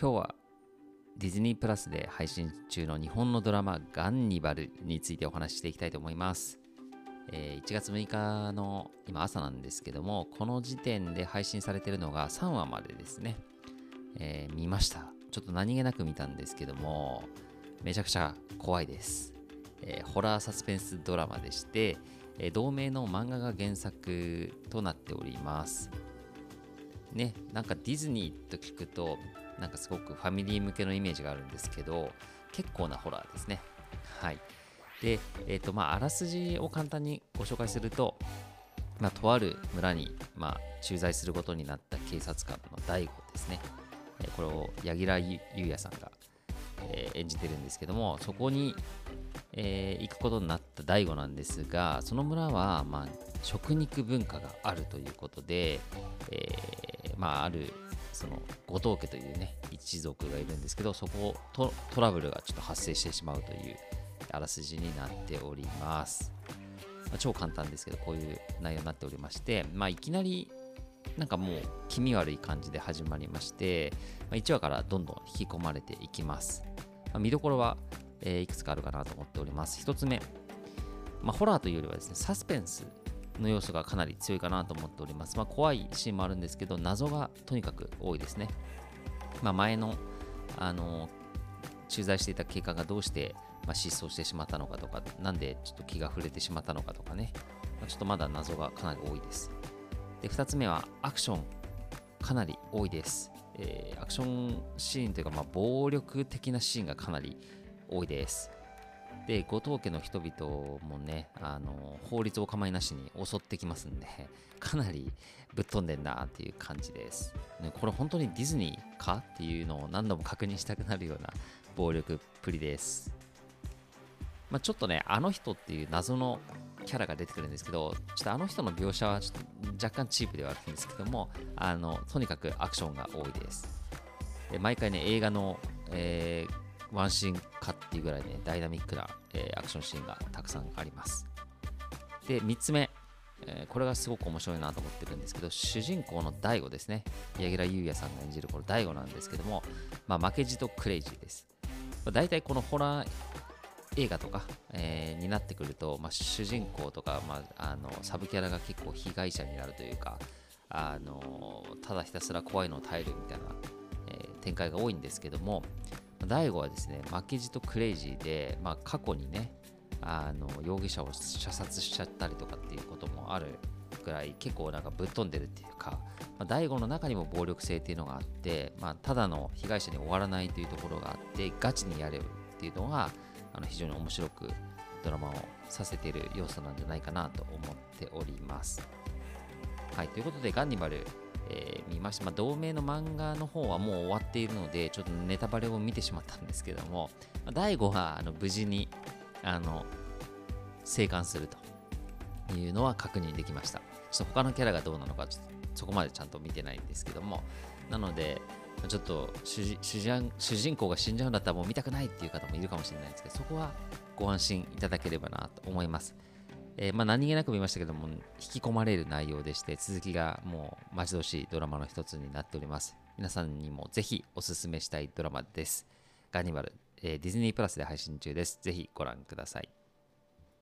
今日はディズニープラスで配信中の日本のドラマガンニバルについてお話ししていきたいと思います。えー、1月6日の今朝なんですけども、この時点で配信されてるのが3話までですね、えー、見ました。ちょっと何気なく見たんですけども、めちゃくちゃ怖いです。えー、ホラーサスペンスドラマでして、え、同名の漫画が原作となっております。ね、なんかディズニーと聞くと、なんかすごくファミリー向けのイメージがあるんですけど、結構なホラーですね。はい。で、えっ、ー、と、まあ、あらすじを簡単にご紹介すると、まあ、とある村に、まあ、駐在することになった警察官の大悟ですね。え、これを柳楽優弥さんが、えー、演じてるんですけども、そこに、えー、行くことになった大悟なんですが、その村は、まあ、食肉文化があるということで、えー、まあ、あるその後藤家というね一族がいるんですけどそことトラブルがちょっと発生してしまうというあらすじになっております、まあ、超簡単ですけどこういう内容になっておりましてまあいきなりなんかもう気味悪い感じで始まりまして、まあ、1話からどんどん引き込まれていきます、まあ、見どころは、えー、いくつかあるかなと思っております。1つ目、まあ、ホラーというよりはですねサスペンスの要素がかなり強いかなと思っております。まあ、怖いシーンもあるんですけど、謎がとにかく多いですね。まあ、前の、あの駐在していた警官がどうして、ま失踪してしまったのかとか、なんでちょっと気が触れてしまったのかとかね、まあ、ちょっとまだ謎がかなり多いです。で、2つ目はアクション、かなり多いです。えー、アクションシーンというか、まあ、暴力的なシーンがかなり多いです。で、後藤家の人々もね、あの、法律を構いなしに襲ってきますんで、かなりぶっ飛んでんなっていう感じです。ね、これ本当にディズニーかっていうのを何度も確認したくなるような暴力っぷりです。まあ、ちょっとね、あの人っていう謎のキャラが出てくるんですけど、ちょっとあの人の描写はちょっと若干チープではあるんですけども、あの、とにかくアクションが多いです。で毎回ね、映画の、えワンシーンかっていうぐらいね、ダイナミックな、えー、アクションシーンがたくさんあります。で、3つ目、えー、これがすごく面白いなと思ってるんですけど、主人公の大悟ですね。柳楽優弥さんが演じるこの大悟なんですけども、まあ、負けじとクレイジーです。大体このホラー映画とか、えー、になってくると、まあ、主人公とか、まあ、あのサブキャラが結構被害者になるというか、あのただひたすら怖いのを耐えるみたいな、えー、展開が多いんですけども、大悟はですね、負けじとクレイジーで、まあ、過去にね、あの容疑者を射殺しちゃったりとかっていうこともあるぐらい結構なんかぶっ飛んでるっていうか、まあ、大悟の中にも暴力性っていうのがあって、まあ、ただの被害者に終わらないというところがあってガチにやれるっていうのがあの非常に面白くドラマをさせてる要素なんじゃないかなと思っております。はい、ということでガンニバルえー、見ました。まあ、同名の漫画の方はもう終わっているので、ちょっとネタバレを見てしまったんですけども、ま、第5があの無事にあの生還するというのは確認できました。ちょっと他のキャラがどうなのか、ちょっとそこまでちゃんと見てないんですけども、なので、ちょっと主人公が死んじゃうんだったらもう見たくないっていう方もいるかもしれないんですけど、そこはご安心いただければなと思います。えー、まあ、何気なく見ましたけども、引き込まれる内容でして、続きがもう待ち遠しいドラマの一つになっております。皆さんにもぜひおすすめしたいドラマです。ガニバル、えー、ディズニープラスで配信中です。ぜひご覧ください。